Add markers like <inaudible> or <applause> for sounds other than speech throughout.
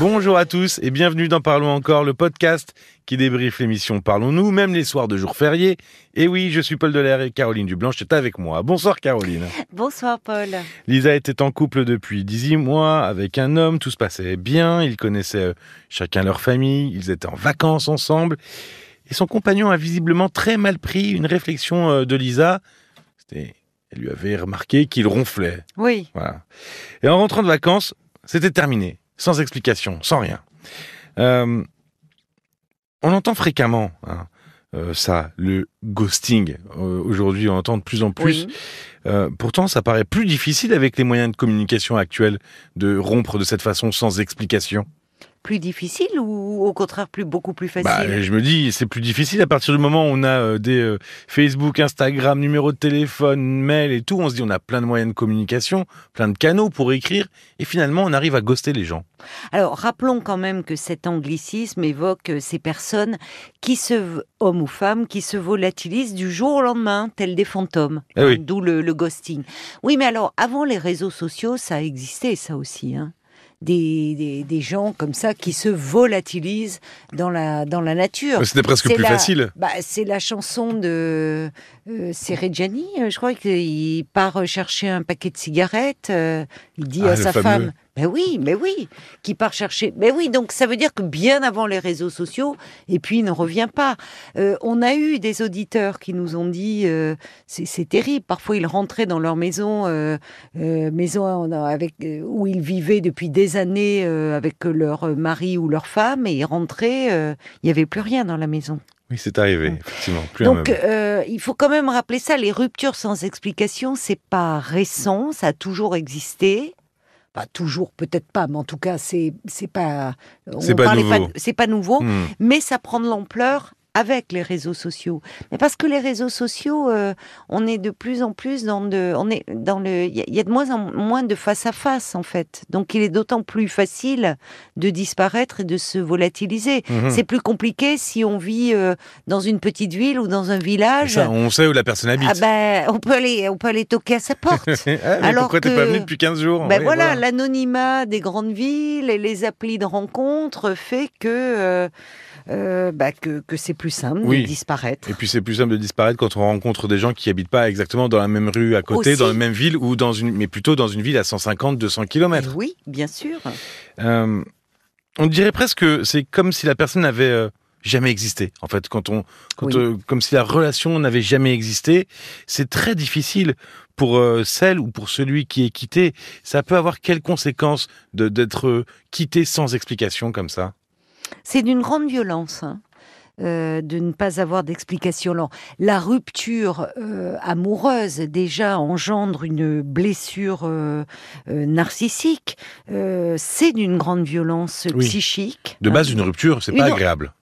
Bonjour à tous et bienvenue dans Parlons encore, le podcast qui débriefe l'émission Parlons-nous, même les soirs de jours fériés. Et oui, je suis Paul Delair et Caroline Dublanche est avec moi. Bonsoir Caroline. Bonsoir Paul. Lisa était en couple depuis 18 mois avec un homme, tout se passait bien, ils connaissaient euh, chacun leur famille, ils étaient en vacances ensemble. Et son compagnon a visiblement très mal pris une réflexion euh, de Lisa. C'était elle lui avait remarqué qu'il ronflait. Oui. Voilà. Et en rentrant de vacances, c'était terminé, sans explication, sans rien. Euh, on entend fréquemment hein, euh, ça, le ghosting. Euh, Aujourd'hui, on entend de plus en plus. Oui. Pourtant, ça paraît plus difficile avec les moyens de communication actuels de rompre de cette façon sans explication. Plus difficile ou au contraire plus beaucoup plus facile? Bah, je me dis, c'est plus difficile à partir du moment où on a euh, des euh, Facebook, Instagram, numéro de téléphone, mail et tout. On se dit, on a plein de moyens de communication, plein de canaux pour écrire, et finalement, on arrive à ghoster les gens. Alors rappelons quand même que cet anglicisme évoque euh, ces personnes qui se, hommes ou femmes, qui se volatilisent du jour au lendemain, tels des fantômes. Eh oui. D'où le, le ghosting. Oui, mais alors avant les réseaux sociaux, ça a existé ça aussi. Hein? Des, des, des gens comme ça qui se volatilisent dans la, dans la nature. C'était presque plus la- facile. Bah, c'est la chanson de euh, c'est Reggiani, euh, je crois qu'il part chercher un paquet de cigarettes. euh, il dit Ah, à sa fameux. femme, mais oui, mais oui, qui part chercher. Mais oui, donc ça veut dire que bien avant les réseaux sociaux, et puis il ne revient pas. Euh, on a eu des auditeurs qui nous ont dit, euh, c'est terrible. Parfois ils rentraient dans leur maison, euh, maison avec où ils vivaient depuis des années avec leur mari ou leur femme, et ils rentraient, il n'y avait plus rien dans la maison. Oui, c'est arrivé, effectivement. Plus Donc, euh, il faut quand même rappeler ça. Les ruptures sans explication, c'est pas récent, ça a toujours existé. Pas toujours, peut-être pas, mais en tout cas, c'est c'est pas. C'est pas nouveau, Hmm. mais ça prend de l'ampleur avec les réseaux sociaux. Mais parce que les réseaux sociaux, euh, on est de plus en plus dans de, on est dans le, il y, a- il y a de moins en moins de face à face en fait. Donc, il est d'autant plus facile de disparaître et de se volatiliser. Mhm. C'est plus compliqué si on vit euh, dans une petite ville ou dans un village. Ça, on sait où la personne habite. Ah ben, on peut aller, on peut aller toquer à sa <laughs> porte. Ah, mais alors pourquoi t'es que- pas venu depuis 15 jours? Ben Oui, voilà, l'anonymat des grandes villes et les applis de rencontre fait que euh, euh, bah, que, que c'est plus simple Oui. de disparaître. Et puis c'est plus simple de disparaître quand on rencontre des gens qui habitent pas exactement dans la même rue à côté, Aussi. dans la même ville, ou dans une, mais plutôt dans une ville à 150, 200 Eh kilomètres. oui, bien sûr. Euh, on dirait presque que c'est comme si la personne n'avait euh, jamais existé. En fait, quand on, quand, Oui. euh, comme si la relation n'avait jamais existé, c'est très difficile pour euh, celle ou pour celui qui est quitté. Ça peut avoir quelles conséquences d'être euh, quitté sans explication comme ça? C'est d'une grande violence. hein, euh, de ne pas avoir d'explication. Alors, La rupture euh, amoureuse déjà engendre une blessure euh, narcissique. C'est d'une grande violence Oui. psychique. De hein. base, une rupture, c'est pas agréable.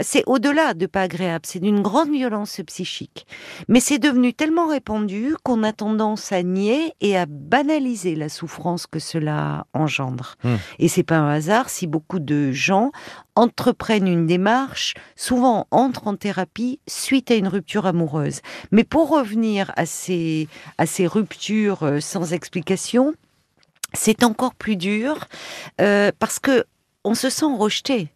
C'est au-delà de pas agréable, c'est d'une grande violence psychique. Mais c'est devenu tellement répandu qu'on a tendance à nier et à banaliser la souffrance que cela engendre. Hmm. Et c'est pas un hasard si beaucoup de gens entreprennent une démarche, souvent entrent en thérapie suite à une rupture amoureuse. Mais pour revenir à ces, à ces ruptures euh, sans explication, c'est encore plus dur euh, parce que on se sent rejeté.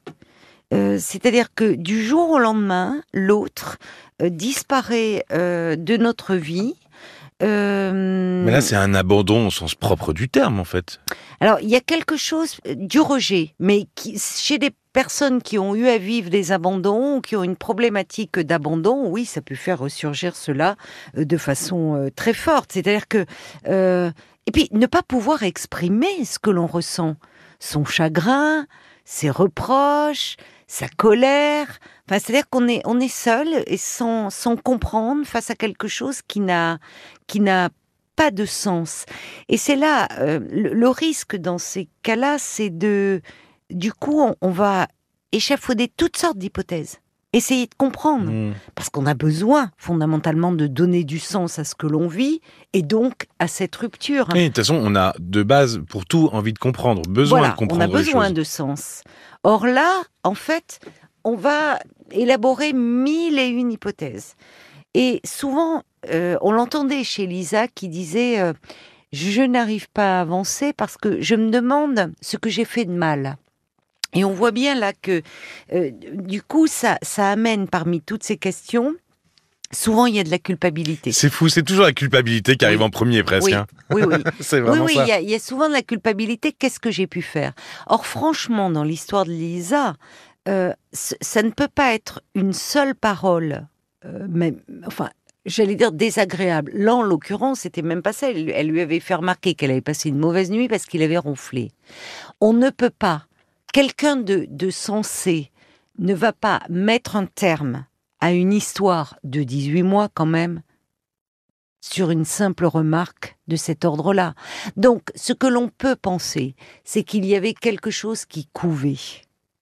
Euh, C'est-à-dire que du jour au lendemain, l'autre euh, disparaît euh, de notre vie. Mais là, c'est un abandon au sens propre du terme, en fait. alors, il y a quelque chose du rejet, mais qui, chez des personnes qui ont eu à vivre des abandons ou qui ont une problématique d'abandon, oui, ça peut faire ressurgir cela de façon très forte. C'est-à-dire que... euh, et puis, ne pas pouvoir exprimer ce que l'on ressent, son chagrin, ses reproches, sa colère. Enfin, c'est-à-dire qu'on est, on est seul et sans, sans comprendre face à quelque chose qui n'a, qui n'a pas de sens. Et c'est là, euh, le, risque dans ces cas-là, c'est de, du coup, on va échafauder toutes sortes d'hypothèses. Essayer de comprendre, Hmm. parce qu'on a besoin fondamentalement de donner du sens à ce que l'on vit et donc à cette rupture. Et de toute façon, on a de base, pour tout, envie de comprendre, besoin voilà, de comprendre on a besoin de sens. Or là, en fait, on va élaborer mille et une hypothèses. Et souvent, euh, on l'entendait chez Lisa qui disait euh, Je n'arrive pas à avancer parce que je me demande ce que j'ai fait de mal. Et on voit bien là que, euh, du coup, ça, ça amène parmi toutes ces questions, souvent il y a de la culpabilité. C'est fou, c'est toujours la culpabilité qui arrive Oui. en premier presque. Oui, hein. oui, oui. <laughs> c'est Oui, vraiment oui, ça. il y, a- il y a souvent de la culpabilité. Qu'est-ce que j'ai pu faire? Or, franchement, dans l'histoire de Lisa, euh, ça ne peut pas être une seule parole, euh, même, enfin, j'allais dire désagréable. Là, en l'occurrence, c'était même pas ça. Elle, elle lui avait fait remarquer qu'elle avait passé une mauvaise nuit parce qu'il avait ronflé. On ne peut pas. Quelqu'un de, de sensé ne va pas mettre un terme à une histoire de 18 mois quand même sur une simple remarque de cet ordre-là. Donc, ce que l'on peut penser, c'est qu'il y avait quelque chose qui couvait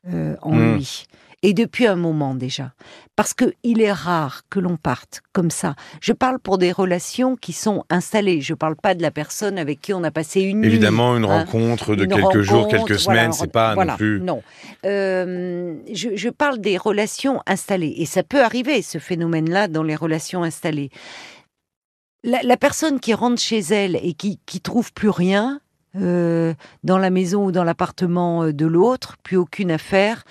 euh, en Mm. lui. Et depuis un moment déjà. Parce que il est rare que l'on parte comme ça. Je parle pour des relations qui sont installées. Je parle pas de la personne avec qui on a passé une nuit. Évidemment, une hein. rencontre de Une quelques jours, quelques voilà, semaines, un- c'est pas voilà, non plus. Non. Euh, je, je parle des relations installées. Et ça peut arriver, ce phénomène-là, dans les relations installées. La, la personne qui rentre chez elle et qui, qui trouve plus rien euh, dans la maison ou dans l'appartement euh, de l'autre, plus aucune affaire,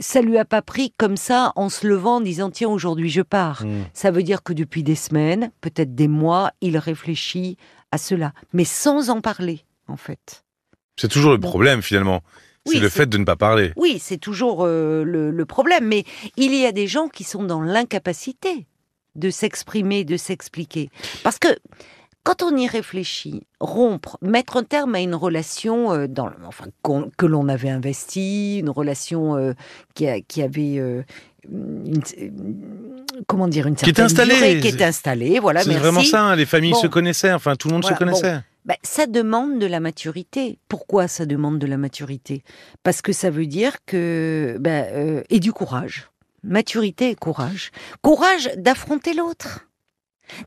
ça lui a pas pris comme ça en se levant en disant tiens aujourd'hui je pars. Hmm. Ça veut dire que depuis des semaines, peut-être des mois, il réfléchit à cela, mais sans en parler en fait. C'est toujours le problème finalement. C'est Oui, le c'est- fait de ne pas parler. Oui, c'est toujours euh, le, le problème, mais il y a des gens qui sont dans l'incapacité de s'exprimer, de s'expliquer. Parce que quand on y réfléchit, rompre, mettre un terme à une relation euh, dans, le- enfin, qu'on- que l'on avait investie, une relation euh, qui, a- qui avait... euh, une- une- comment dire une Qui était certaine installée. durée, qui est installée voilà c'est vraiment ça, hein, les familles Bon. se connaissaient, enfin tout le monde Voilà, se connaissait. Ben, ça demande de la maturité. Pourquoi ça demande de la maturité? Parce que ça veut dire que ben, euh, et du courage. Maturité et courage. Courage d'affronter l'autre,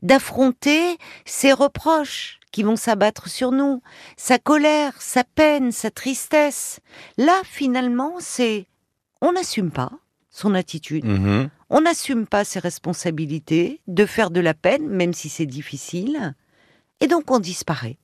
d'affronter ses reproches qui vont s'abattre sur nous, sa colère, sa peine, sa tristesse. Là, finalement, c'est on n'assume pas son attitude. Mhm. On n'assume pas ses responsabilités de faire de la peine, même si c'est difficile, et donc on disparaît.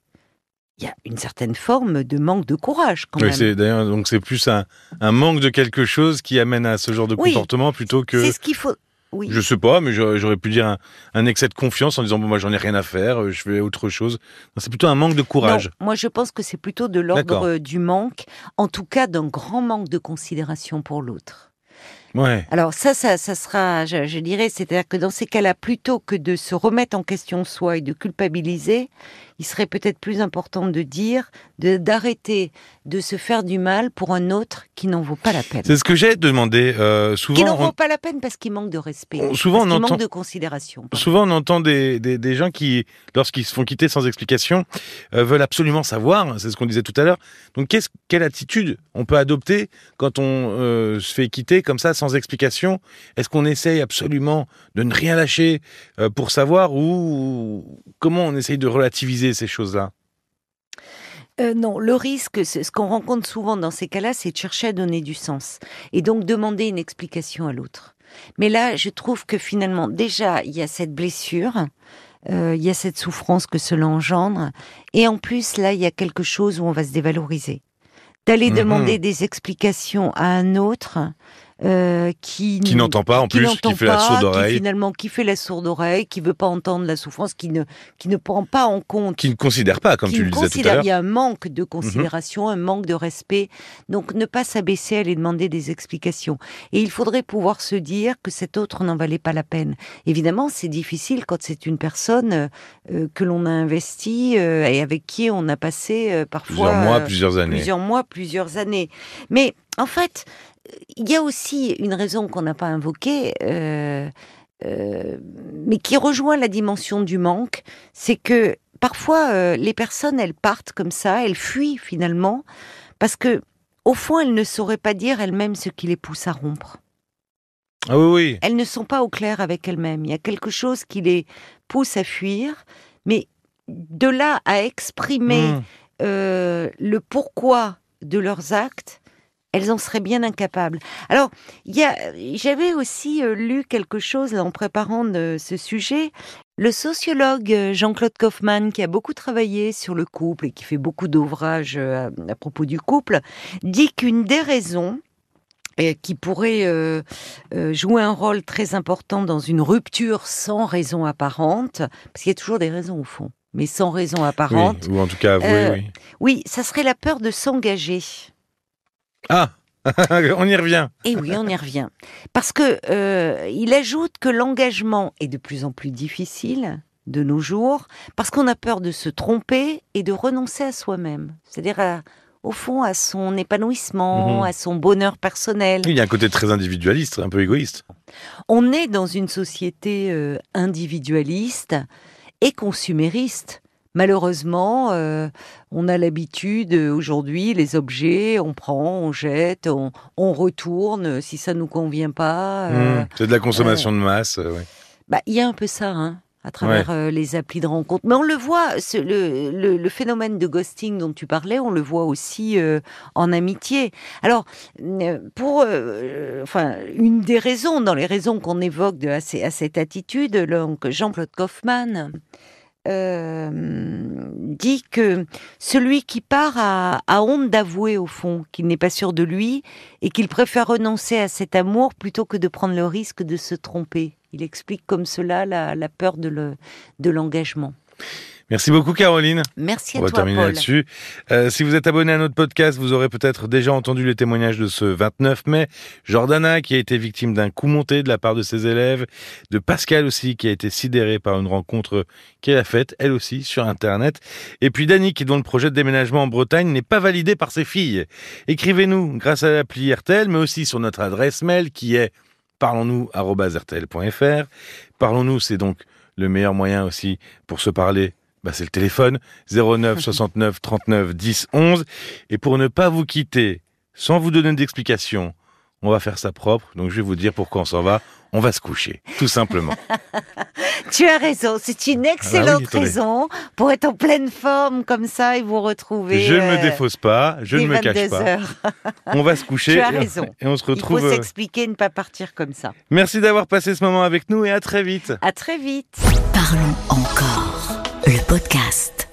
Il y a une certaine forme de manque de courage quand Oui, même. c'est d'ailleurs donc c'est plus un, un manque de quelque chose qui amène à ce genre de Oui. comportement plutôt que C'est ce qu'il faut. Oui. je sais pas, mais j'aurais pu dire un, un excès de confiance en disant bon moi j'en ai rien à faire, euh, je fais autre chose. C'est plutôt un manque de courage. Non, moi je pense que c'est plutôt de l'ordre euh, du manque, en tout cas d'un grand manque de considération pour l'autre. Ouais. Alors ça, ça, ça sera, je, je dirais, c'est-à-dire que dans ces cas-là, plutôt que de se remettre en question soi et de culpabiliser, il serait peut-être plus important de dire, de- d'arrêter de se faire du mal pour un autre qui n'en vaut pas la peine. C'est ce que j'ai demandé euh, Qui n'en souvent. vaut on- pas la peine parce qu'il manque de respect, On- souvent, parce on entend- manque de considération. Souvent, on entend des, des, des gens qui, lorsqu'ils se font quitter sans explication, euh, veulent absolument savoir. C'est ce qu'on disait tout à l'heure. Donc, qu'est-ce, quelle attitude on peut adopter quand on euh, se fait quitter comme ça sans explication Est-ce qu'on essaye absolument de ne rien lâcher euh, pour savoir ou comment on essaye de relativiser ces choses-là? Euh, non, le risque, ce qu'on rencontre souvent dans ces cas-là, c'est de chercher à donner du sens et donc demander une explication à l'autre. Mais là, je trouve que finalement, déjà, il y a cette blessure, euh, il y a cette souffrance que cela engendre, et en plus, là, il y a quelque chose où on va se dévaloriser. D'aller Mhm. demander des explications à un autre euh, qui, Qui n'entend pas en qui plus, qui fait la sourde qui oreille, finalement qui fait la sourde oreille, qui veut pas entendre la souffrance, qui ne qui ne prend pas en compte qui ne considère pas, comme qui tu le disais tout à l'heure. Mhm. Il y a un manque de considération, un manque de respect. Donc, ne pas s'abaisser à aller demander des explications. Et il faudrait pouvoir se dire que cet autre n'en valait pas la peine. Évidemment, c'est difficile quand c'est une personne euh, euh, que l'on a investie euh, et avec qui on a passé euh, parfois Plusieurs mois, plusieurs années. plusieurs mois, plusieurs années. Mais en fait, il y a aussi une raison qu'on n'a pas invoquée, euh, euh, mais qui rejoint la dimension du manque, c'est que parfois euh, les personnes elles partent comme ça, elles fuient finalement, parce que au fond elles ne sauraient pas dire elles-mêmes ce qui les pousse à rompre. Ah oui, oui. Elles ne sont pas au clair avec elles-mêmes. Il y a quelque chose qui les pousse à fuir, mais de là à exprimer Mmh. le pourquoi de leurs actes, elles en seraient bien incapables. Alors, j'avais aussi euh, lu quelque chose là, en préparant de ce sujet. Le sociologue euh, Jean-Claude Kaufmann, qui a beaucoup travaillé sur le couple et qui fait beaucoup d'ouvrages euh, à, à propos du couple, dit qu'une des raisons et qui pourrait euh, euh, jouer un rôle très important dans une rupture sans raison apparente, parce qu'il y a toujours des raisons au fond, mais sans raison apparente. Oui, ou en tout cas, Euh, oui, oui. Oui, ça serait la peur de s'engager. Ah <laughs> On y revient. Et oui, on y revient. Parce que euh, il ajoute que l'engagement est de plus en plus difficile de nos jours, parce qu'on a peur de se tromper et de renoncer à soi-même. C'est-à-dire, à- au fond, à son épanouissement, Mhm. à son bonheur personnel. Il y a un côté très individualiste, un peu égoïste. On est dans une société euh, individualiste et consumériste. Malheureusement, euh, on a l'habitude euh, aujourd'hui, les objets, on prend, on jette, on, on retourne. Si ça nous convient pas, euh, Mmh. C'est de la consommation de masse. euh, ouais. bah, il y a un peu ça, hein, à travers euh, les applis de rencontre. Mais on le voit, ce- le, le- le phénomène de ghosting dont tu parlais, on le voit aussi euh, en amitié. Alors, euh, pour, euh, enfin, une des raisons, dans les raisons qu'on évoque de, à, à cette attitude, donc Jean-Claude Kaufmann euh, dit que celui qui part a, honte d'avouer au fond qu'il n'est pas sûr de lui et qu'il préfère renoncer à cet amour plutôt que de prendre le risque de se tromper. Il explique comme cela la, peur de l'engagement. Merci beaucoup, Caroline. Merci à On va toi, terminer là-dessus. Euh, si vous êtes abonné à notre podcast, vous aurez peut-être déjà entendu les témoignages de ce 29 mai. Jordana, qui a été victime d'un coup monté de la part de ses élèves. De Pascal aussi, qui a été sidéré par une rencontre qu'elle a faite, elle aussi, sur Internet. Et puis Dany, dont le projet de déménagement en Bretagne n'est pas validé par ses filles. Écrivez-nous grâce à l'appli RTL, mais aussi sur notre adresse mail qui est parlons-nous@rtl.fr. Parlons-nous, c'est donc le meilleur moyen aussi pour se parler bah, c'est le téléphone 09 69 39 10 11. Et pour ne pas vous quitter sans vous donner d'explication, on va faire ça propre. Donc je vais vous dire pourquoi on s'en va. On va se coucher, tout simplement. <laughs> Tu as raison, c'est une excellente Ah bah attendez. raison pour être en pleine forme comme ça et vous retrouver. je ne me euh, défausse pas, je ne me cache 22 pas. heures. On va se coucher <laughs> Tu as et- raison. et on se Il faut retrouve. euh, s'expliquer et ne pas partir comme ça. Merci d'avoir passé ce moment avec nous et à très vite. À très vite. Parlons encore. Le podcast.